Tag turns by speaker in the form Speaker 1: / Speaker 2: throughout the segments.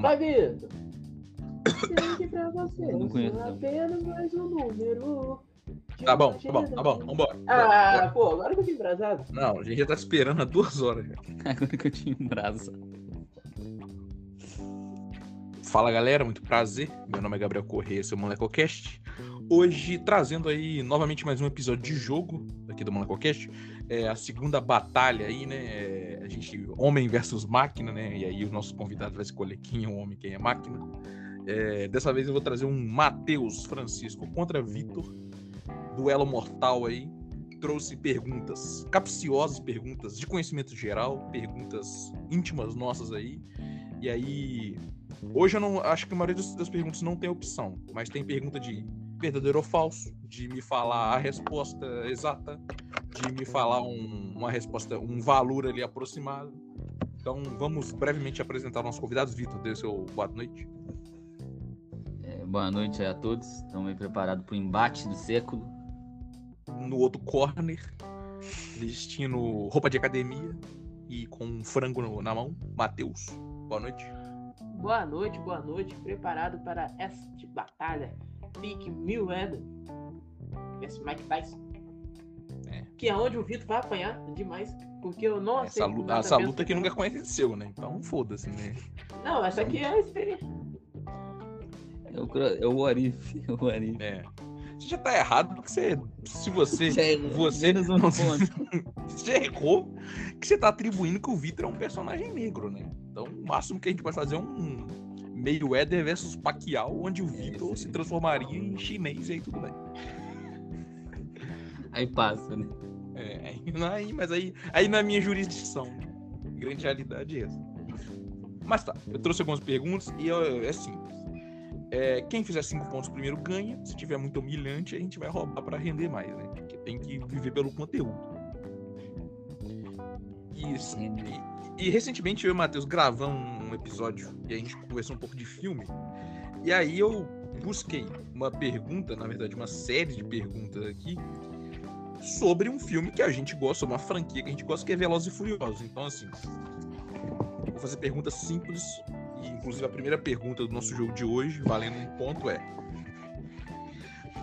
Speaker 1: Vai, Vitor. pra você.
Speaker 2: Eu não conheço, não.
Speaker 1: apenas mais um número.
Speaker 3: Tá bom, tá bom, tá bom, vambora.
Speaker 1: Ah, pô, agora que eu tô embrasado.
Speaker 3: Não, a gente já tá esperando há duas horas já.
Speaker 2: Agora que eu tinha braço.
Speaker 3: Fala galera, muito prazer. Meu nome é Gabriel Corrêa, seu MolecoCast. Hoje trazendo aí novamente mais um episódio de jogo aqui do MolecoCast. É a segunda batalha aí, né? É, a gente, homem versus máquina, né? E aí o nosso convidado vai escolher quem é o homem, quem é máquina. É, dessa vez eu vou trazer um Matheus Francisco contra Vitor. Duelo mortal aí. Trouxe perguntas capciosas, perguntas de conhecimento geral, perguntas íntimas nossas aí. E aí, Hoje eu não acho que a maioria das perguntas não tem opção, mas tem pergunta de verdadeiro ou falso, de me falar a resposta exata, de me falar um- uma resposta, um valor ali aproximado. Então vamos brevemente apresentar nossos convidados. Vitor, dê seu boa noite.
Speaker 2: É, boa noite aí a todos. Estamos aí preparados para o embate do século.
Speaker 3: No outro corner, vestindo roupa de academia e com um frango no- na mão, Matheus. Boa noite.
Speaker 1: Boa noite, boa noite. Preparado para esta batalha. Big Mayweather versus Mike Tyson.
Speaker 3: É.
Speaker 1: Que é onde o Vitor vai apanhar demais. Porque eu não
Speaker 3: Essa
Speaker 1: aceito
Speaker 3: luta,
Speaker 1: nada
Speaker 3: essa luta que nunca conheceu, né? Então foda-se, né?
Speaker 1: Não, essa aqui é a experiência.
Speaker 2: É o, é o Arif. É o Arif.
Speaker 3: É. Você já tá errado porque você. Se você.
Speaker 2: Já é
Speaker 3: você
Speaker 2: um
Speaker 3: não-
Speaker 2: ponto.
Speaker 3: Você errou que você tá atribuindo que o Vitor é um personagem negro, né? Então, o máximo que a gente pode fazer é um Mayweather versus Pacquiao, onde o Vitor se transformaria em chinês e aí tudo bem.
Speaker 2: Aí passa, né?
Speaker 3: É, aí, mas aí, aí na minha jurisdição. Grande realidade é essa. Mas tá, eu trouxe algumas perguntas e é simples. É, quem fizer cinco pontos primeiro ganha. Se tiver muito humilhante, a gente vai roubar pra render mais, né? Porque tem que viver pelo conteúdo. Isso. E, e recentemente eu e o Matheus gravamos um episódio e a gente conversou um pouco de filme. E aí eu busquei uma pergunta, na verdade, uma série de perguntas aqui sobre um filme que a gente gosta, uma franquia que a gente gosta, que é Velozes e Furiosos. Então, assim, vou fazer perguntas simples. E, inclusive, a primeira pergunta do nosso jogo de hoje, valendo um ponto, é: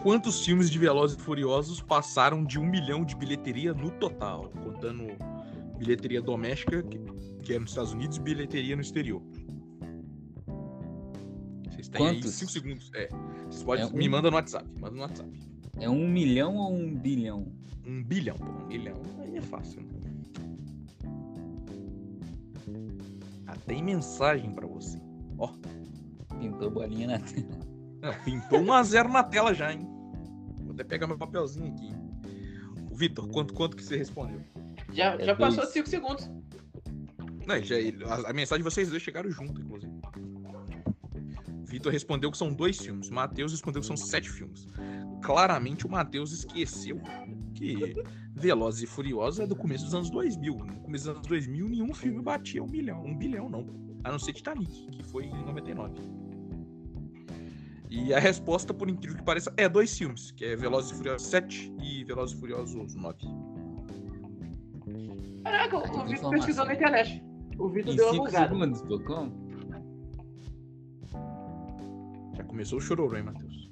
Speaker 3: Quantos filmes de Velozes e Furiosos passaram de um milhão de bilheteria no total? Contando bilheteria doméstica, que, é nos Estados Unidos, e bilheteria no exterior. Vocês têm aí
Speaker 2: Quantos?
Speaker 3: 5 segundos. É. Vocês podem,
Speaker 2: É um-
Speaker 3: Me manda no WhatsApp. Manda no WhatsApp.
Speaker 2: É um milhão ou um bilhão?
Speaker 3: Um bilhão, pô. Um bilhão aí é fácil, né? Ah, tem mensagem pra você. Ó,
Speaker 2: Pintou bolinha na tela.
Speaker 3: não, pintou 1x0 na tela já, hein? Vou até pegar meu papelzinho aqui. Vitor, quanto, quanto que você respondeu?
Speaker 1: Já,
Speaker 2: É
Speaker 1: já passou 5 segundos.
Speaker 3: Não, já, a, a mensagem de vocês dois chegaram junto, inclusive. Vitor respondeu que são dois filmes. Matheus respondeu que são sete filmes. Claramente o Matheus esqueceu que Velozes e Furiosos é do começo dos anos 2000. No começo dos anos 2000, nenhum filme batia um milhão. Um bilhão, não. A não ser Titanic, que foi em 99. E a resposta, por incrível que pareça, é dois filmes, que é Velozes e Furiosos 7 e Velozes e Furiosos 9.
Speaker 1: Caraca, o Vitor pesquisou na internet. O Vitor deu uma
Speaker 2: 5
Speaker 1: bugada.
Speaker 2: como?
Speaker 3: Já começou o chororô, hein, Matheus?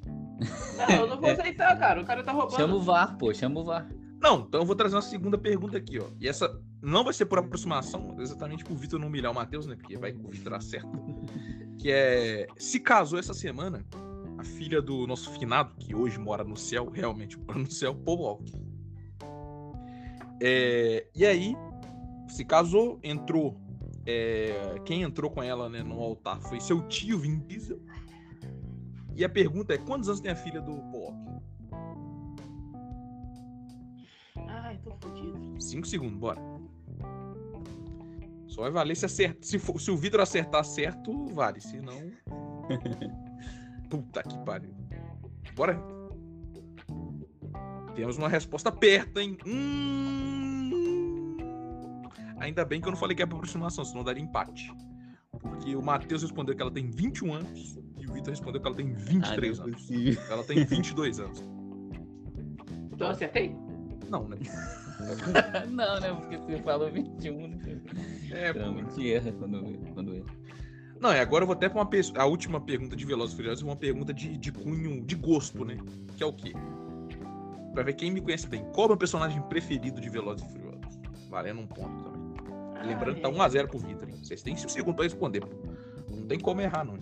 Speaker 1: Não, eu não vou aceitar, cara. O cara tá roubando.
Speaker 2: Chama o VAR, pô, chama o VAR.
Speaker 3: Não, então eu vou trazer uma segunda pergunta aqui, ó. E essa não vai ser por aproximação, exatamente pro Vitor não humilhar o Matheus, né? Porque vai que o Vitor acerta. Que é. Se casou essa semana a filha do nosso finado, que hoje mora no céu, realmente mora no céu, Paul Walker. É, e aí, se casou, entrou. É, quem entrou com ela né, no altar foi seu tio Vin Diesel. E a pergunta é: quantos anos tem a filha do Walker?
Speaker 1: Ai, tô fodido.
Speaker 3: 5 segundos, bora. Só vai valer se acerta. Se, for- se o Vitor acertar certo, vale. Se não. Puta que pariu. Bora. Temos uma resposta perto, hein? Hum... Ainda bem que eu não falei que é por aproximação, senão daria empate. Porque o Matheus respondeu que ela tem 21 anos e o Vitor respondeu que ela tem 23
Speaker 2: Ah, é
Speaker 3: anos.
Speaker 2: possível.
Speaker 3: Ela tem 22 anos.
Speaker 1: Então eu acertei?
Speaker 3: Não, né?
Speaker 2: não, né? Porque você falou 21, né?
Speaker 3: É, pô.
Speaker 2: Realmente erra quando, quando erra.
Speaker 3: Não, e agora eu vou até pra uma pe- a última pergunta de Velozes e Furiosos, uma pergunta de, de cunho, de gosto, né? Que é o quê? Pra ver quem me conhece bem. Qual é o meu personagem preferido de Velozes e Furiosos? Valendo um ponto também. Lembrando que tá 1x0 pro Vitor, hein? Vocês têm 5 segundos pra responder, pô. Não tem como errar, não.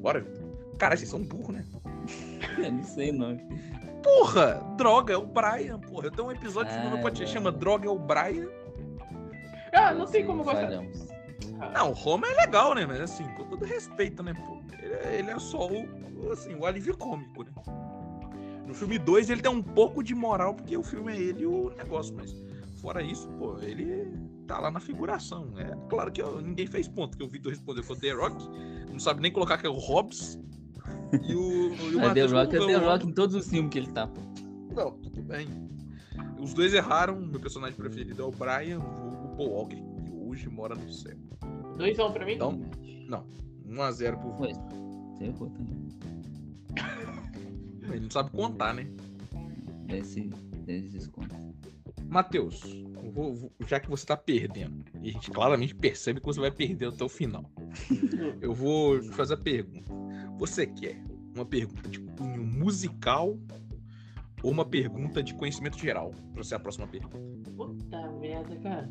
Speaker 3: Bora, Vitor. Cara, vocês são burros, né?
Speaker 2: Eu não sei o nome.
Speaker 3: Porra! Droga, é o Brian, porra. Eu tenho um episódio
Speaker 2: Ah,
Speaker 3: podcast que
Speaker 2: é
Speaker 3: chama Droga é o Brian.
Speaker 1: Ah, não tem como gostar.
Speaker 3: Não, o Roma é legal, né? Mas assim, todo respeito, né, pô? Ele é, ele é só o, assim, o alívio cômico, né? No filme 2 ele tem um pouco de moral, porque o filme é ele e o negócio, mas fora isso, pô, ele tá lá na figuração. É claro que eu- ninguém fez ponto, que o Vitor respondeu foi o The Rock, não sabe nem colocar que é o Hobbs. E o, e o
Speaker 2: É The Rock, é The
Speaker 3: o-
Speaker 2: Rock em todos os filmes que ele tá. pô.
Speaker 3: Não, tudo bem. Os dois erraram, meu personagem preferido é o Brian, o Paul Walker, que hoje mora no céu.
Speaker 1: 2x1 pra mim?
Speaker 3: Então, 1x0 pro
Speaker 2: Ué, você errou também.
Speaker 3: Ele não sabe contar, né?
Speaker 2: Desse, desse desconto.
Speaker 3: Matheus, eu vou- vou- já que você tá perdendo, e a gente claramente percebe que você vai perder até o final, eu vou te fazer a pergunta. Você quer uma pergunta de cunho musical ou uma pergunta de conhecimento geral? Pra ser a próxima pergunta.
Speaker 1: Puta merda, cara.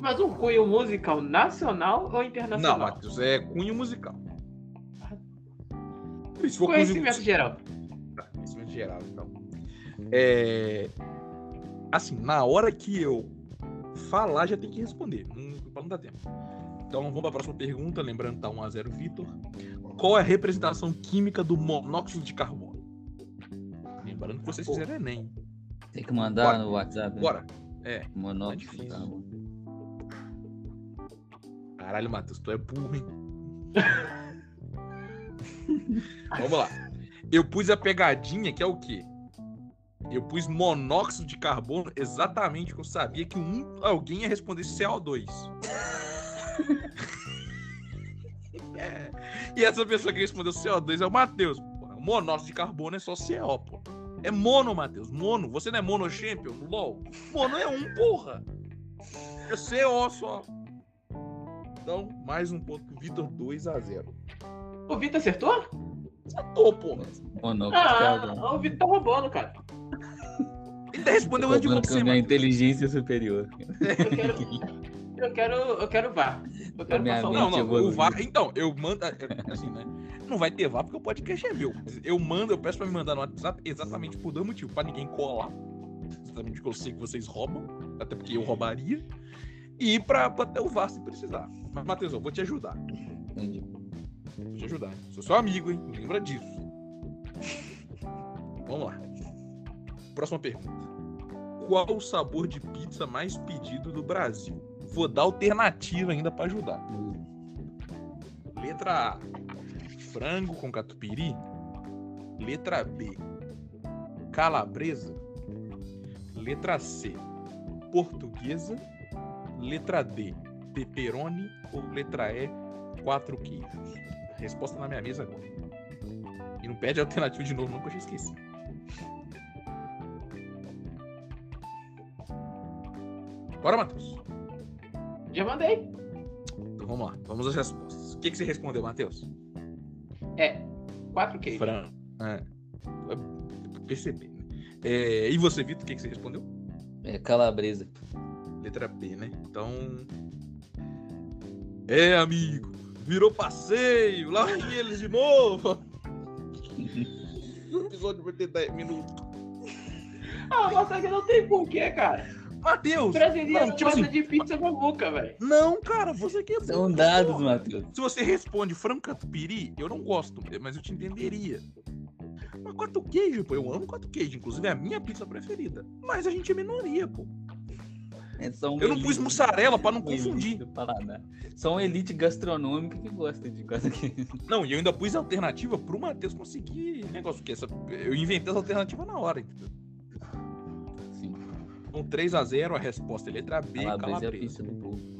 Speaker 1: Mas um cunho musical nacional ou internacional?
Speaker 3: Não, Matheus, é cunho musical. E se for cunho
Speaker 1: Conhecimento geral.
Speaker 3: Tá, conhecimento geral, então. É... Assim, na hora que eu falar, já tem que responder. Não, não dá tempo. Então vamos para a próxima pergunta. Lembrando que tá 1x0 Vitor. Qual é a representação química do monóxido de carbono? Lembrando que vocês fizeram Enem.
Speaker 2: Tem que mandar
Speaker 3: Bora.
Speaker 2: no WhatsApp. né?
Speaker 3: Bora. É.
Speaker 2: Monóxido
Speaker 3: Tá
Speaker 2: de carbono.
Speaker 3: Caralho, Matheus, tu é burro, hein? Vamos lá. Eu pus a pegadinha, que é o quê? Eu pus monóxido de carbono exatamente porque eu sabia que um, alguém ia responder CO2. É. E essa pessoa que respondeu CO2 é o Matheus. Monóxido de carbono é só CO, pô. É mono, Matheus. Mono. Você não é mono champion LoL? Mono é um, porra. É CO só. Então, mais um ponto pro Vitor, 2x0.
Speaker 1: O Vitor acertou?
Speaker 3: Acertou, porra.
Speaker 2: De carbono.
Speaker 1: Ah, o Vitor tá roubando, cara.
Speaker 3: Ele respondeu antes de você,
Speaker 2: minha inteligência superior.
Speaker 1: Eu quero. Eu quero. Eu quero VAR. Eu quero passar
Speaker 3: Não, não, o VAR. Então, eu mando. é, Assim, né? Não vai ter VAR porque o podcast é meu. Eu mando, eu peço pra me mandar no WhatsApp exatamente por dois motivos. Pra ninguém colar. Exatamente porque eu sei que vocês roubam. Até porque eu roubaria. E pra, pra ter o VAR se precisar. Mas, Matheus, eu vou te ajudar.
Speaker 2: Entendi.
Speaker 3: Vou te ajudar. Sou seu amigo, hein? Lembra disso. Vamos lá. Próxima pergunta. Qual o sabor de pizza mais pedido do Brasil? Vou dar alternativa ainda pra ajudar. Letra A. Frango com catupiry. Letra B. Calabresa. Letra C. Portuguesa. Letra D. Pepperoni. Ou letra E. Quatro queijos. A resposta na minha mesa agora. E não pede alternativa de novo, não, que eu já esqueci. Bora, Matheus.
Speaker 1: Já mandei.
Speaker 3: Então vamos lá. Vamos às respostas. O que, que você respondeu, Matheus?
Speaker 1: É. Quatro queijos.
Speaker 3: Frango. É. Percebi. né? É, e você, Vitor, o que, que você respondeu?
Speaker 2: É calabresa.
Speaker 3: Letra B, né? Então. É, amigo. Virou passeio. Lá vem eles de novo. O episódio vai ter 10 minutos.
Speaker 1: Ah, mas que não tem porquê, cara.
Speaker 3: Matheus!
Speaker 1: Brasileiro
Speaker 3: Não, tipo
Speaker 1: gosta
Speaker 3: assim,
Speaker 1: de pizza com boca, velho.
Speaker 3: não, cara, você que é
Speaker 2: São
Speaker 3: burro,
Speaker 2: dados,
Speaker 3: porra.
Speaker 2: Matheus.
Speaker 3: Se você responde frango catupiry, eu não gosto, mas eu te entenderia. Mas quatro queijo, pô, eu amo quatro queijo, inclusive é a minha pizza preferida. Mas a gente é minoria, pô.
Speaker 2: É um
Speaker 3: Eu não pus mussarela pra não
Speaker 2: um
Speaker 3: confundir.
Speaker 2: uma elite gastronômica que gosta de coisa que.
Speaker 3: Não, e eu ainda pus a alternativa pro Matheus conseguir negócio, porque essa, eu inventei essa alternativa na hora, entendeu?
Speaker 2: Sim.
Speaker 3: Então 3x0, a resposta é letra B,
Speaker 2: Calabresa a
Speaker 3: calabresa. É,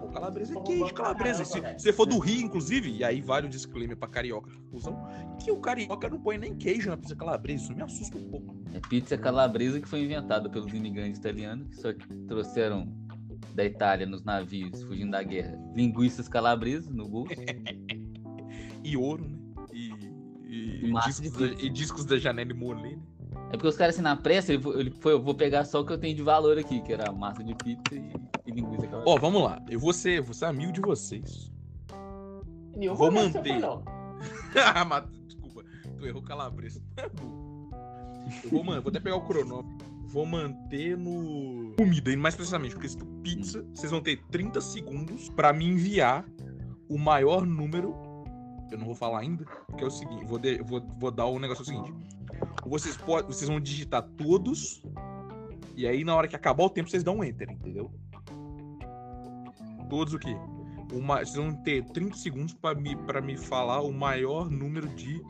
Speaker 3: pô. Calabresa é queijo, calabresa. Se você for do Rio, inclusive, e aí vale o disclaimer pra carioca, confusão, que o carioca não põe nem queijo na pizza calabresa. Isso me assusta um pouco.
Speaker 2: É pizza calabresa que foi inventada pelos imigrantes italianos que só trouxeram da Itália nos navios fugindo da guerra linguiças calabresas no bolso.
Speaker 3: E ouro, né? E, e,
Speaker 2: E
Speaker 3: discos,
Speaker 2: de
Speaker 3: da, e discos da Janelle Monet, né?
Speaker 2: É porque os caras assim na pressa, ele, foi- ele foi, eu vou pegar só o que eu tenho de valor aqui, que era massa de pizza e, e linguiça calabresa.
Speaker 3: Ó, vamos lá. Eu vou ser, vou ser amigo de vocês.
Speaker 1: Nenhum
Speaker 3: Vou
Speaker 1: momento você
Speaker 3: manter. Ah, mas, Desculpa, tu errou calabresa. É. Eu vou, vou até pegar o cronômetro. Vou manter no. Comida, e mais precisamente, porque se tu pizza, vocês vão ter 30 segundos pra me enviar o maior número. Eu não vou falar ainda, porque é o seguinte: vou, de- vou, vou dar o negócio é o seguinte. Vocês, pode, vocês vão digitar todos, e aí na hora que acabar o tempo, vocês dão um enter, entendeu? Todos o quê? Uma, vocês vão ter 30 segundos pra me, pra me falar o maior número de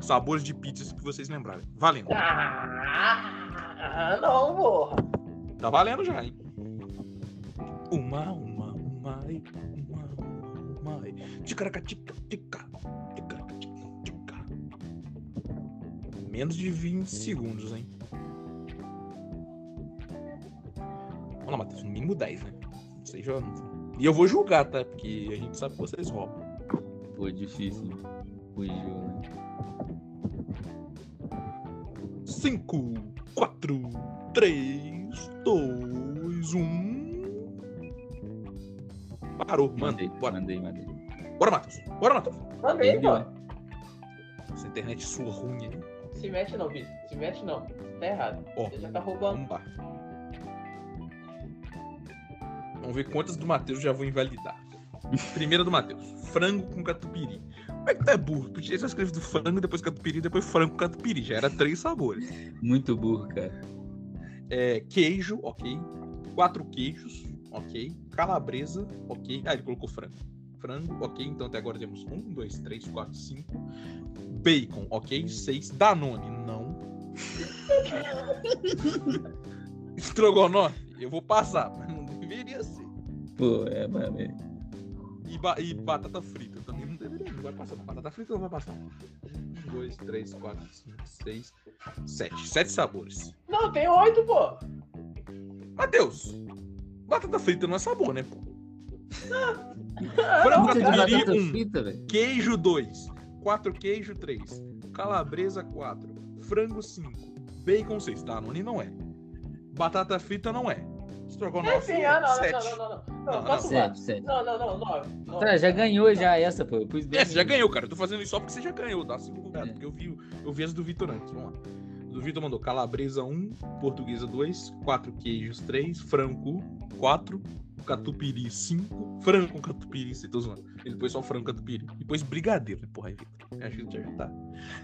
Speaker 3: sabores de pizzas que vocês lembrarem. Valendo.
Speaker 1: Ah, não, porra.
Speaker 3: Tá valendo já, hein? Uma, uma, uma, uma, uma, e. Ticaracatica, tica, ticaracatica, tica. Menos de 20 segundos, hein? Vamos lá, Matheus. No mínimo 10, né? Não sei, já... E eu vou julgar, tá? Porque a gente sabe que vocês roubam.
Speaker 2: Pô, difícil. Fugiu, né?
Speaker 3: 5, 4, 3, 2, 1. Parou.
Speaker 2: Mandei,
Speaker 3: Bora.
Speaker 2: mandei, mandei.
Speaker 3: Bora, Matheus. Bora, Matheus.
Speaker 1: Também,
Speaker 2: Entendeu?
Speaker 1: pô.
Speaker 3: Essa internet sua ruim aí.
Speaker 1: Se mete não, Vitor. Se mete não. Tá errado.
Speaker 3: Ó,
Speaker 1: Você já tá roubando.
Speaker 3: vamos lá. Vamos ver quantas do Matheus já vou invalidar. Primeira do Matheus. Frango com catupiry. Como é que tu é burro? Tu tinha só escrevido frango, depois catupiry, depois frango com catupiry. Já era três sabores.
Speaker 2: Muito burro, cara.
Speaker 3: É, queijo, ok. Quatro queijos, ok. Calabresa, ok. Ah, ele colocou frango. Frango, ok. Então até agora temos um, dois, três, quatro, cinco. Bacon, ok. Seis. Danone, não. Estrogonofe, eu vou passar, deveria ser.
Speaker 2: Pô, é, mano. é.
Speaker 3: E, ba- e batata frita também não deveria, não vai passar. Batata frita não vai passar. Um, dois, três, quatro, cinco, seis, sete. Sete sabores.
Speaker 1: Não, tem oito, pô.
Speaker 3: Matheus, batata frita não é sabor, né, pô? Frango catupiry, um.
Speaker 2: frita, velho.
Speaker 3: Queijo 2. Quatro queijo 3. Calabresa 4. Frango 5. Bacon 6. Danone não é. Batata frita não é. Estrogonofe
Speaker 1: Enfim, ah, não, não,
Speaker 3: 7.
Speaker 1: não, não, não, não.
Speaker 3: Não,
Speaker 1: Não,
Speaker 3: não.
Speaker 1: Não, não, não, nove.
Speaker 2: Cara, já ganhou já essa, pô. Eu pus bem.
Speaker 3: É, você já ganhou, cara. Eu tô fazendo isso só porque você já ganhou. Dá cinco lugares.
Speaker 2: É.
Speaker 3: Porque eu vi, eu vi as do Vitor antes. Vamos lá. Do Vitor mandou calabresa 1, portuguesa 2, 4 queijos 3, frango 4, catupiry 5, frango com catupiry, você tô zoando. Ele pôs só frango com catupiry. E pôs brigadeiro. né? Porra, aí, Vitor. Acho que já tá.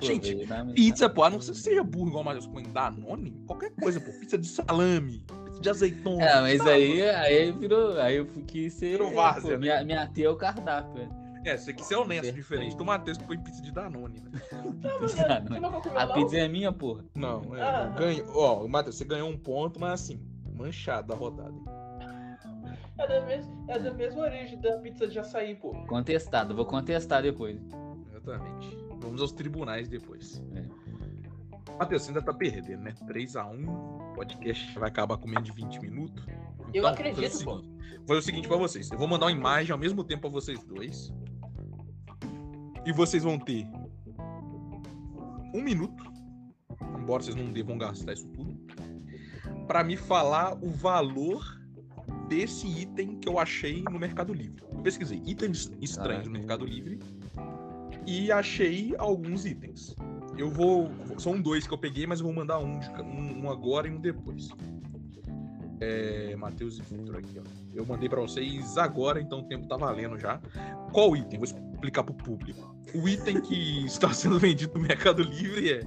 Speaker 3: Gente, Pizza, pô, a não ser que seja burro igual o Matheus põe Danone, qualquer coisa, pô. Pizza de salame, de azeitona.
Speaker 2: É, mas aí, aí virou. Aí eu quis ser.
Speaker 3: Virou várzea,
Speaker 2: pô,
Speaker 3: né?
Speaker 2: minha, minha tia é o cardápio, velho.
Speaker 3: É, você quis ser honesto,
Speaker 2: Perfeito.
Speaker 3: diferente do Matheus que põe pizza de Danone, né?
Speaker 1: Não, mas
Speaker 2: A pizza é minha, porra.
Speaker 3: Não, é,
Speaker 1: Ah.
Speaker 3: não, ganho. Ó, Matheus, você ganhou um ponto, mas assim, manchado da rodada.
Speaker 1: É da, mes... é da mesma origem da pizza de açaí, pô.
Speaker 2: Contestado, vou contestar depois.
Speaker 3: Exatamente. Vamos aos tribunais depois.
Speaker 2: É.
Speaker 3: Matheus, você ainda tá perdendo, né? 3x1, o podcast vai acabar com menos de 20 minutos.
Speaker 1: Eu
Speaker 3: Então,
Speaker 1: acredito,
Speaker 3: faz o
Speaker 1: pô.
Speaker 3: seguinte, Foi o seguinte pra vocês. Eu vou mandar uma imagem ao mesmo tempo pra vocês dois. E vocês vão ter um minuto, embora vocês não devam gastar isso tudo, pra me falar o valor desse item que eu achei no Mercado Livre. Eu pesquisei itens estranhos no Mercado Livre e achei alguns itens. Eu vou. São dois que eu peguei, mas eu vou mandar um, de um, um agora e um depois. É, Matheus e Victor aqui, ó. Eu mandei pra vocês agora, então o tempo tá valendo já. Qual item? Vou explicar pro público. O item que está sendo vendido no Mercado Livre é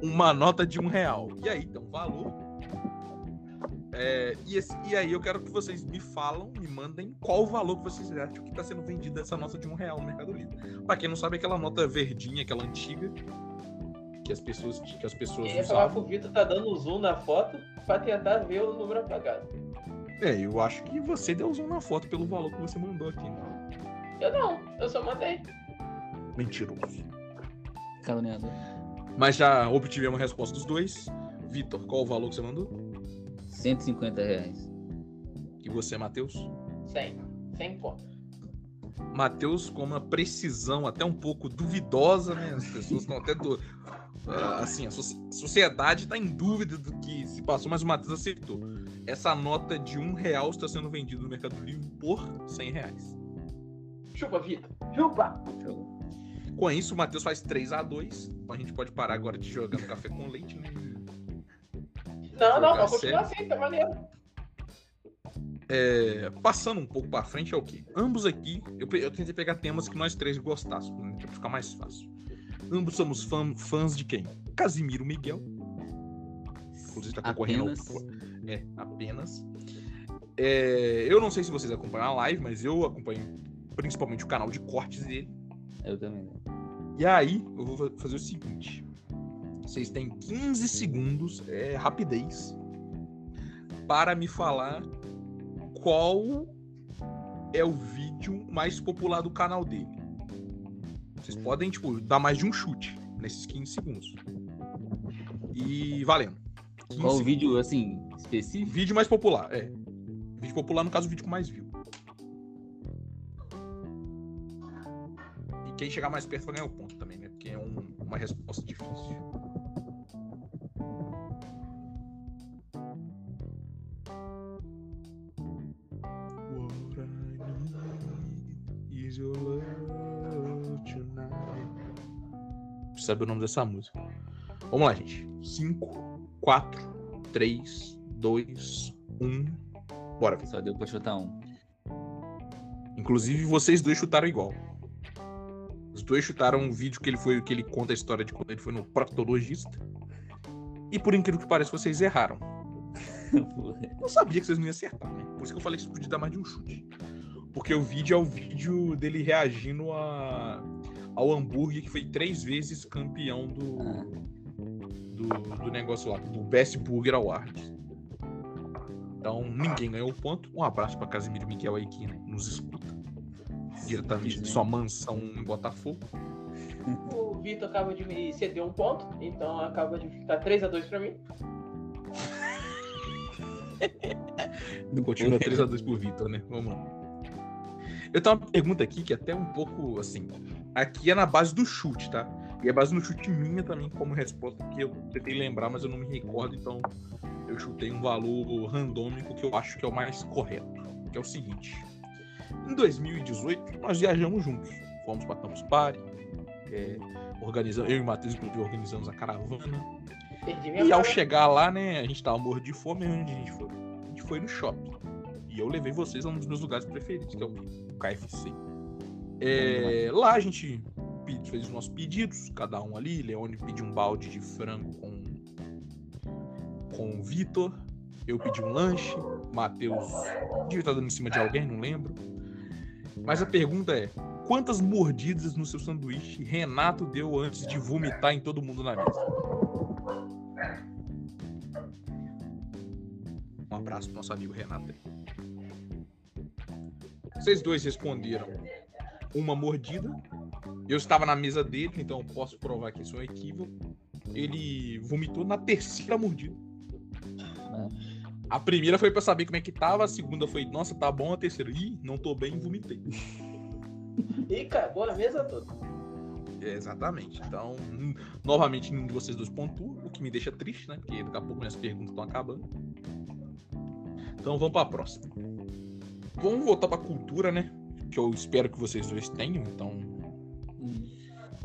Speaker 3: uma nota de um real. E aí, então, valor. É, e, esse- e aí eu quero que vocês me falam, me mandem qual o valor que vocês acham que está sendo vendido essa nota de um real no Mercado Livre. Pra quem não sabe, aquela nota verdinha, aquela antiga, que as pessoas, que as pessoas
Speaker 1: Eu ia falar
Speaker 3: usavam.
Speaker 1: pro Vitor tá dando zoom na foto pra tentar ver o número apagado.
Speaker 3: É, eu acho que você deu zoom na foto pelo valor que você mandou aqui. Né?
Speaker 1: Eu não, eu só mandei.
Speaker 3: Mentiroso.
Speaker 2: Caluniador.
Speaker 3: Mas já obtivemos a resposta dos dois. Vitor, qual o valor que você mandou?
Speaker 2: 150 reais.
Speaker 3: E você, Matheus?
Speaker 1: 100. 100 conto.
Speaker 3: Matheus com uma precisão até um pouco duvidosa, né? As pessoas estão até do... Ah, assim, a sociedade está em dúvida do que se passou, mas o Matheus acertou. Essa nota de um real está sendo vendida no Mercado Livre por 100 reais.
Speaker 1: Chupa, Vitor. Chupa!
Speaker 3: Com isso, o Matheus faz 3 a 2 Então a gente pode parar agora de jogar no café com leite, né?
Speaker 1: Não, não, vamos continuar assim, tá maneiro.
Speaker 3: É, passando um pouco para frente é o que? Ambos aqui, eu, eu, tentei pegar temas que nós três gostássemos, né, para ficar mais fácil. Ambos somos fã, fãs de quem? Casimiro Miguel. Inclusive tá concorrendo
Speaker 2: Apenas.
Speaker 3: ao... É, apenas. É, eu não sei se vocês acompanham a live, mas eu acompanho principalmente o canal de cortes dele.
Speaker 2: Eu também.
Speaker 3: E aí, eu vou fazer o seguinte. Vocês têm 15 segundos, é rapidez, para me falar qual é o vídeo mais popular do canal dele. Vocês podem, tipo, dar mais de um chute nesses 15 segundos. E valendo. 15
Speaker 2: Qual o vídeo, assim, específico?
Speaker 3: Vídeo mais popular, é. Vídeo popular, no caso, o vídeo com mais view. E quem chegar mais perto vai ganhar o ponto também, né? Porque é um- uma resposta difícil. Sabe o nome dessa música? Vamos lá, gente. 5, 4, 3, 2, 1. Bora.
Speaker 2: Só deu pra chutar um.
Speaker 3: Inclusive, vocês dois chutaram igual. Os dois chutaram um vídeo que ele foi que ele conta a história de quando ele foi no proctologista. E por incrível que pareça, vocês erraram. Eu sabia que vocês não iam acertar, né? Por isso que eu falei que vocês podiam dar mais de um chute. Porque o vídeo é o vídeo dele reagindo a, ao hambúrguer que foi três vezes campeão do, do, do negócio lá, do Best Burger Awards. Então, ninguém ganhou o ponto. Um abraço pra Casimiro Miguel aí que né, nos escuta. Diretamente de sua mansão em Botafogo.
Speaker 1: O Vitor acaba de me ceder um ponto, então acaba de ficar 3x2 pra mim.
Speaker 3: Continua 3x2 por Vitor, né? Vamos lá. Eu tenho uma pergunta aqui que é até um pouco assim. Aqui é na base do chute, tá? E é base no chute minha também como resposta, porque eu tentei lembrar, mas eu não me recordo, então eu chutei um valor randômico que eu acho que é o mais correto. Que é o seguinte. Em 2018, nós viajamos juntos. Fomos para Campus Party. É, organizamos, eu e o Matheus, inclusive, organizamos a caravana. E ao chegar lá, né, a gente tava morto de fome, onde a gente foi? A gente foi no shopping. E eu levei vocês a um dos meus lugares preferidos, que é o KFC. É, lá a gente fez os nossos pedidos, cada um ali. Leone pediu um balde de frango com, com o Vitor. Eu pedi um lanche. Matheus devia estar dando em cima de alguém, não lembro. Mas a pergunta é: quantas mordidas no seu sanduíche Renato deu antes de vomitar em todo mundo na mesa? Um abraço pro nosso amigo Renato. Vocês dois responderam uma mordida. Eu estava na mesa dele, então eu posso provar que isso é um equívoco. Ele vomitou na terceira mordida. A primeira foi pra saber como é que tava, a segunda foi, nossa, tá bom, a terceira, ih, não tô bem, vomitei.
Speaker 1: Ih, acabou a mesa toda.
Speaker 3: É, exatamente. Então, novamente, nenhum de vocês dois pontua, o que me deixa triste, né? Porque daqui a pouco minhas perguntas estão acabando. Então, vamos pra próxima. Vamos voltar pra cultura, né? Que eu espero que vocês dois tenham. Então,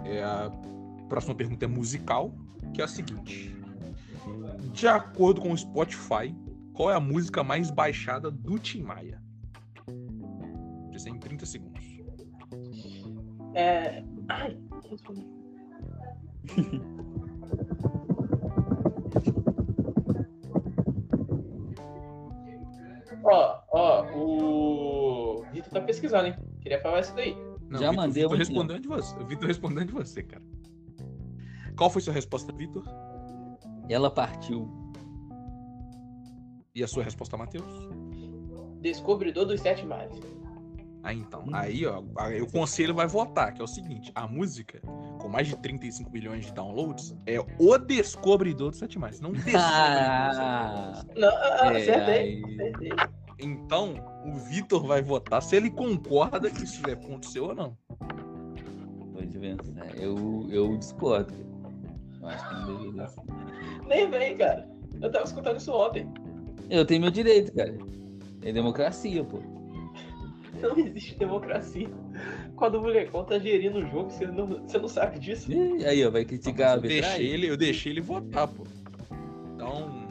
Speaker 3: é, a próxima pergunta é musical, que é a seguinte. De acordo com o Spotify, qual é a música mais baixada do Tim Maia? Isso é em 30 segundos.
Speaker 1: É. Ai, tá pesquisando, hein? Queria falar isso daí.
Speaker 3: Não,
Speaker 2: Já
Speaker 3: Vitor-
Speaker 2: mandei
Speaker 3: Vitor respondendo de você. Vitor respondendo de você, cara. Qual foi sua resposta, Vitor?
Speaker 2: Ela partiu.
Speaker 3: E a sua resposta, Matheus?
Speaker 1: Descobridor dos Sete Mares.
Speaker 3: Ah, então. Aí, ó, aí o conselho vai votar, que é o seguinte: a música, com mais de 35 milhões de downloads, é o descobridor dos Sete Mares, não descobridor.
Speaker 2: Ah,
Speaker 1: Não, ah,
Speaker 2: é,
Speaker 1: acertei.
Speaker 2: aí-
Speaker 1: acertei.
Speaker 3: Então, o Vitor vai votar se ele concorda que isso é ponto seu ou não.
Speaker 2: pode pensar. Eu, eu discordo. Eu acho que não deveria ser.
Speaker 1: Nem vem, cara. Eu tava escutando isso ontem.
Speaker 2: Eu tenho meu direito, cara. É democracia, pô.
Speaker 1: Não existe democracia. Quando o molecão tá gerindo o jogo, você não, você não sabe disso.
Speaker 2: E aí, ó, vai criticar a
Speaker 3: eu, deixei
Speaker 2: arbitragem?
Speaker 3: ele, eu deixei ele votar, pô. Então,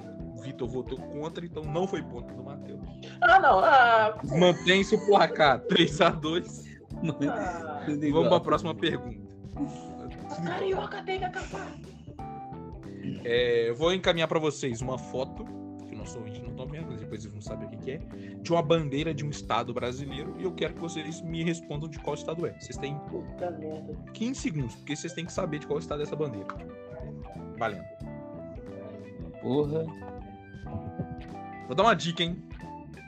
Speaker 3: Vitor votou contra, então não foi ponto do Matheus.
Speaker 1: Ah, não. Ah,
Speaker 3: Mantém-se o placar 3x2.
Speaker 1: ah,
Speaker 3: Vamos
Speaker 2: igual.
Speaker 3: pra próxima pergunta.
Speaker 1: carioca tem que acabar.
Speaker 3: É, eu vou encaminhar pra vocês uma foto, que o nosso ouvinte não estão vendo, mas depois eles vão saber o que, que é, de uma bandeira de um estado brasileiro e eu quero que vocês me respondam de qual estado é. Vocês têm
Speaker 1: Puta merda.
Speaker 3: 15 segundos, porque vocês têm que saber de qual estado é essa bandeira. Valendo.
Speaker 2: Porra.
Speaker 3: Vou dar uma dica, hein?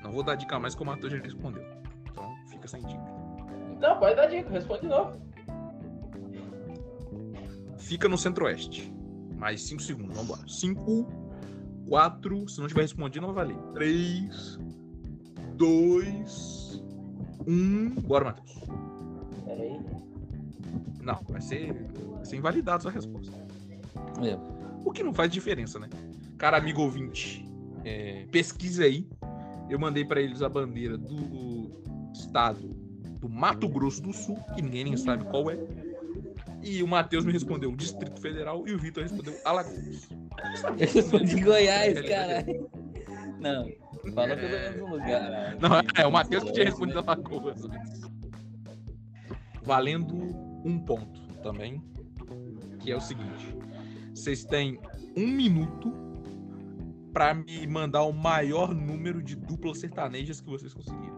Speaker 3: Não vou dar dica mais que o Matheus já respondeu. Então fica sem dica.
Speaker 1: Não, pode dar dica. Responde de novo.
Speaker 3: Fica no centro-oeste. Mais 5 segundos, vamos lá. 5, 4, se não tiver respondido, não vai valer. 3, 2, 1. Bora, Matheus.
Speaker 1: Pera aí.
Speaker 3: Não, vai ser, vai ser invalidado sua resposta.
Speaker 2: É.
Speaker 3: O que não faz diferença, né? Cara, amigo ouvinte, é, pesquise aí. Eu mandei pra eles a bandeira do estado do Mato Grosso do Sul, que ninguém nem sabe qual é. E o Matheus me respondeu Distrito Federal e o Vitor respondeu Alagoas.
Speaker 2: Eu respondi Goiás, caralho. Não, fala pelo menos um lugar.
Speaker 3: Não, é o Matheus que tinha respondido Alagoas. Valendo um ponto também, que é o seguinte: vocês têm um minuto pra me mandar o maior número de duplas sertanejas que vocês conseguirem.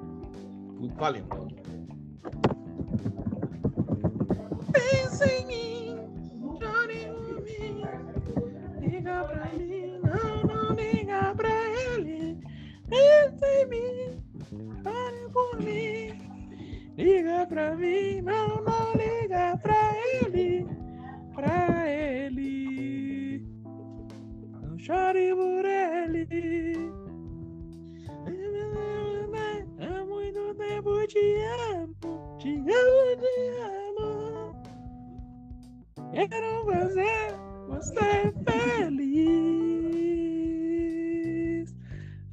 Speaker 3: Valendo. Pensa em mim, chore por mim, liga pra mim, não, não liga pra ele. Pensa em mim, chore por mim, liga pra mim, não, não liga pra ele, pra ele. Chore por ele. Há muito tempo te amo, te amo, te amo. Quero fazer você feliz.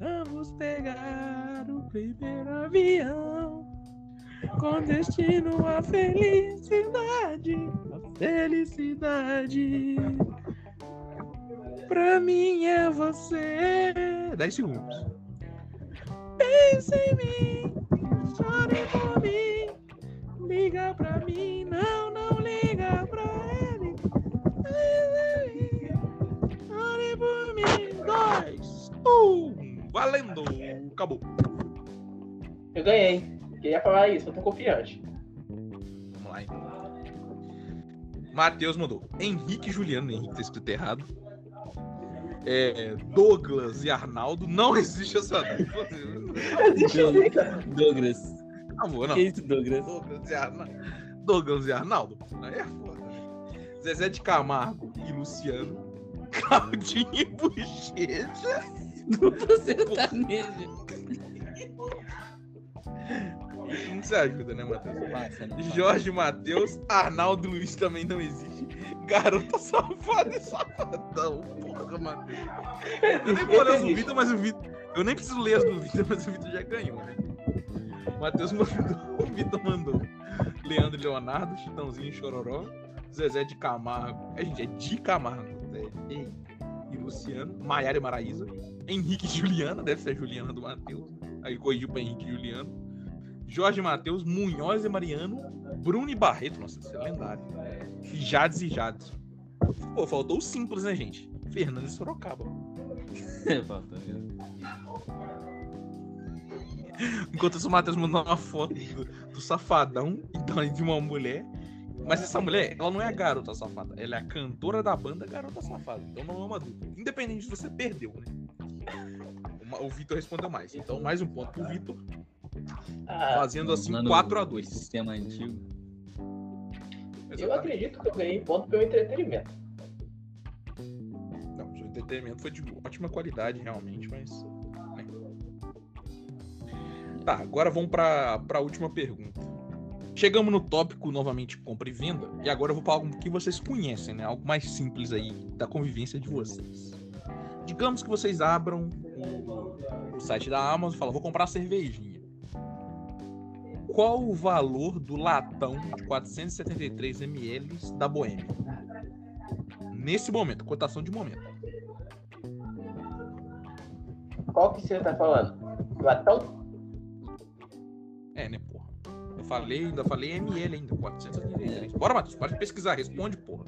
Speaker 3: Vamos pegar o primeiro avião com destino à felicidade, a felicidade. Pra mim é você. 10 segundos. Pensa em mim, chore por mim, liga pra mim, não, não liga pra ele. Chore por mim, dois, um, valendo, acabou.
Speaker 1: Eu ganhei. Queria falar isso, eu tô confiante.
Speaker 3: Vamos lá então. Matheus mandou. Henrique Juliano. Henrique tá escrito errado. É, Douglas e Arnaldo. Não existe essa dupla.
Speaker 1: Cara.
Speaker 2: Douglas.
Speaker 3: Amor, não.
Speaker 2: Que isso, Douglas?
Speaker 3: Douglas e Arnaldo. Douglas e Arnaldo. Aí é foda? Zezé de Camargo e Luciano. Claudinho e Bochecha.
Speaker 2: Dupla sertaneja.
Speaker 3: Não se ajuda, né, Matheus?
Speaker 2: Né?
Speaker 3: Jorge Matheus, Arnaldo Luiz também não existe. Garota safada e safadão. Porra, Matheus. Eu nem vou ler as Vitor, mas o Vitor. Eu nem preciso ler as do Vitor, mas o Vitor já ganhou, né? Matheus mandou, o Vitor mandou. Leandro e Leonardo, Chitãozinho e Chororó. Zezé de Camargo. É, gente, é de Camargo. É, e, e Luciano. Maiara e Maraísa. Henrique e Juliana, deve ser a Juliana do Matheus. Aí corrigiu pra Henrique e Juliano. Jorge Matheus, Munhoz e Mariano, Bruno e Barreto, nossa, isso é lendário. E Jades e Jades. Pô, faltou o simples, né, gente? Fernando e Sorocaba.
Speaker 2: Falta mesmo.
Speaker 3: Enquanto isso, o Matheus mandou uma foto do, do safadão então, de uma mulher. Mas essa mulher, ela não é a garota safada. Ela é a cantora da banda Garota Safada. Então não é uma dupla. Independente de você perdeu, né? O Vitor respondeu mais. Então, mais um ponto pro Vitor.
Speaker 1: Ah,
Speaker 3: Fazendo assim
Speaker 2: Usando
Speaker 3: 4x2.
Speaker 2: o Sistema antigo.
Speaker 1: eu acredito que eu ganhei ponto pelo entretenimento.
Speaker 3: Não, o seu entretenimento foi de ótima qualidade, realmente, mas. né. Tá, agora vamos pra, pra última pergunta. Chegamos no tópico novamente compra e venda, e agora eu vou para algo que vocês conhecem, né? Algo mais simples aí da convivência de vocês. Digamos que vocês abram o, o site da Amazon e falam, vou comprar uma cervejinha. Qual o valor do latão de 473 ml da Boêmia? Nesse momento, cotação de momento.
Speaker 1: Qual que você tá falando? Latão?
Speaker 3: É, né, porra? Eu falei, ainda falei ML ainda, 473. Bora, Matheus, pode pesquisar, responde, porra.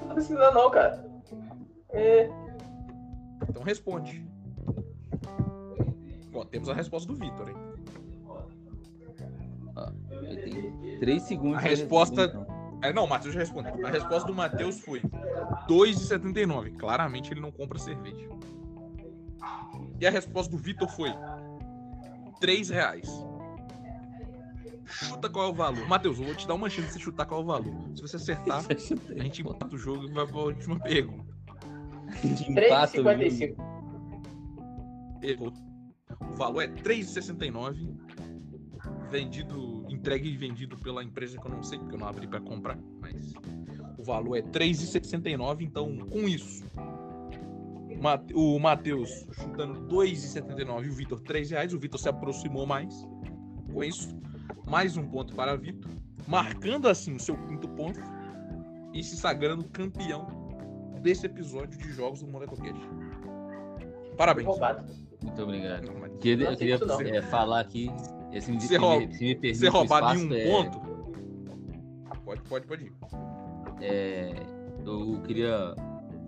Speaker 1: Não precisa não, cara. É,
Speaker 3: Então responde. Bom, temos a resposta do Vitor, hein?
Speaker 2: Eu tenho 3 segundos.
Speaker 3: A resposta-
Speaker 2: então.
Speaker 3: É, não, o Matheus já respondeu. A resposta do Matheus foi 2,79. Claramente ele não compra cerveja. E a resposta do Vitor foi 3 reais. Chuta qual é o valor. Matheus, eu vou te dar uma chance de você chutar qual é o valor. Se você acertar, a gente empata o jogo e vai pra última pergunta.
Speaker 2: Empata o jogo.
Speaker 1: 3,55.
Speaker 3: Errou. O valor é 3,69. Vendido, entregue e vendido pela empresa que eu não sei, porque eu não abri para comprar, mas o valor é 3,69, então com isso o Matheus chutando 2,79 e o Vitor 3 reais, o Vitor se aproximou mais. Com isso, mais um ponto para Vitor, marcando assim o seu quinto ponto e se sagrando campeão desse episódio de jogos do Molecocast. Parabéns.
Speaker 2: Muito obrigado.
Speaker 3: Não, mas-
Speaker 2: Queria, eu queria é, falar aqui. Esse me,
Speaker 3: Ser
Speaker 2: se me- se me permite
Speaker 3: Ser roubado em
Speaker 2: espaço,
Speaker 3: um
Speaker 2: é,
Speaker 3: ponto. Pode, pode, pode ir.
Speaker 2: é, eu queria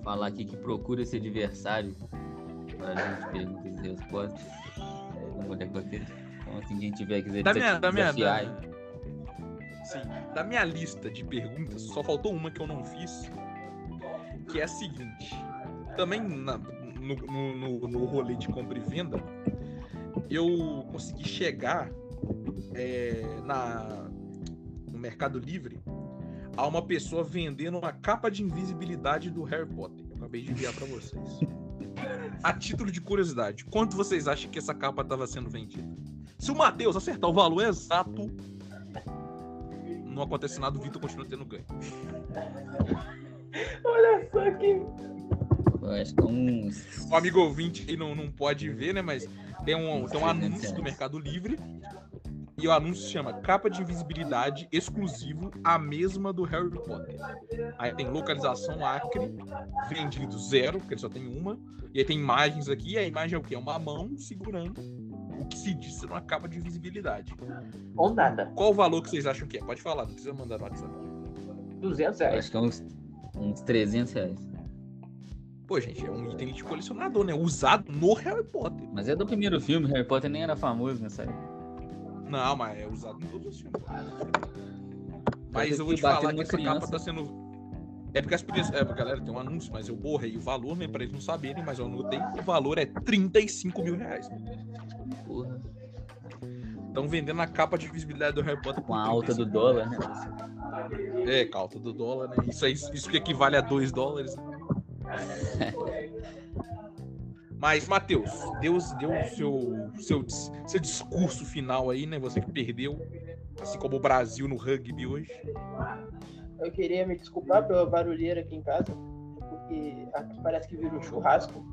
Speaker 2: falar aqui que procura esse adversário para a gente perguntas e respostas. Não vou decorar. Então, assim, quem tiver quiser
Speaker 3: Da minha, da minha,
Speaker 2: desafiar,
Speaker 3: da, sim, da minha lista de perguntas, só faltou uma que eu não fiz, que é a seguinte. Também na- no, no, no, no rolê de compra e venda, eu consegui chegar é, na, no Mercado Livre a uma pessoa vendendo uma capa de invisibilidade do Harry Potter. Eu acabei de enviar para vocês. A título de curiosidade, quanto vocês acham que essa capa estava sendo vendida? Se o Matheus acertar o valor exato, não acontece nada, o Vitor continua tendo ganho.
Speaker 1: Olha só que.
Speaker 2: eu acho que é uns.
Speaker 3: O amigo ouvinte aí não, não pode ver, né? Mas tem um, tem um
Speaker 2: 300
Speaker 3: anúncio do. Mercado Livre. E o anúncio se chama Capa de Invisibilidade Exclusivo, a mesma do Harry Potter. Aí tem localização Acre, vendido zero, porque ele só tem uma. E aí tem imagens aqui, e a imagem é o quê? É uma mão segurando o que se diz ser uma capa de invisibilidade.
Speaker 1: Ou nada.
Speaker 3: Qual o valor que vocês acham que é? Pode falar, não precisa mandar no WhatsApp.
Speaker 1: 200
Speaker 2: eu
Speaker 1: reais.
Speaker 2: acho que é uns, uns 300 reais.
Speaker 3: Pô, gente, é um item de colecionador, né? Usado no Harry Potter.
Speaker 2: Mas é do primeiro filme, Harry Potter nem era famoso nessa época.
Speaker 3: Não, mas é usado em todos os filmes.
Speaker 2: Mas
Speaker 3: eu vou te falar que essa capa
Speaker 2: criança.
Speaker 3: tá sendo. É porque as pessoas. É, galera, tem um anúncio, mas eu borrei o valor, né? Pra eles não saberem, mas eu anotei. O valor é 35 mil reais.
Speaker 2: Porra.
Speaker 3: Estão vendendo a capa de visibilidade do Harry Potter
Speaker 2: Com a alta do
Speaker 3: 35
Speaker 2: dólar, né?
Speaker 3: É, com a alta do dólar, né? Isso, aí, isso que equivale a 2 dólares. Mas, Matheus, Deus deu o seu, seu, seu discurso final aí, né? Você que perdeu, assim como o Brasil no rugby hoje.
Speaker 1: Eu queria me desculpar pela barulheira aqui em casa, porque aqui parece que virou churrasco.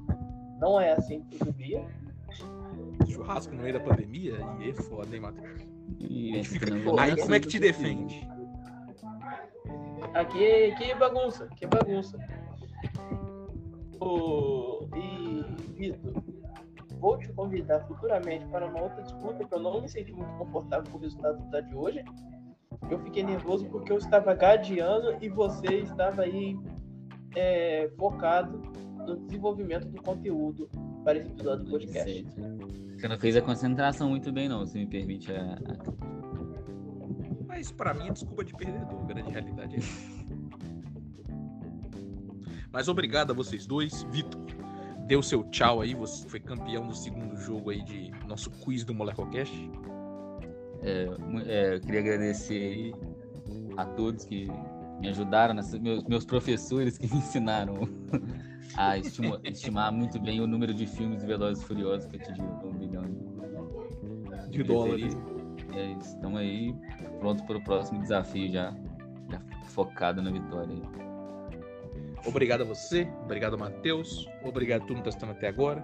Speaker 1: Não é assim todo dia.
Speaker 3: Churrasco no meio da pandemia, e é foda, hein, Matheus?
Speaker 2: E
Speaker 3: fica- Aí
Speaker 2: nem
Speaker 3: como é que te defende?
Speaker 1: Aqui, é bagunça, é bagunça. E Vitor, vou te convidar futuramente para uma outra disputa, que eu não me senti muito confortável com o resultado da de hoje. Eu fiquei nervoso porque eu estava gadeando e você estava aí é, focado no desenvolvimento do conteúdo para esse episódio do podcast.
Speaker 2: Certo. Você não fez a concentração muito bem, não, se me permite a.
Speaker 3: Mas pra mim é desculpa de perdedor, a grande realidade é. Mas obrigado a vocês dois. Vitor, dê o seu tchau aí, você foi campeão do segundo jogo aí de nosso quiz do Molecocast.
Speaker 2: É, é, eu queria agradecer a todos que me ajudaram, nessa, meus, meus professores que me ensinaram a estima, estimar muito bem o número de filmes Velozes e Furiosos que atingiu um bilhão
Speaker 3: de, de dólares.
Speaker 2: É aí pronto para o próximo desafio já, já focado na vitória.
Speaker 3: Obrigado a você, obrigado Matheus, obrigado a todo mundo que está até agora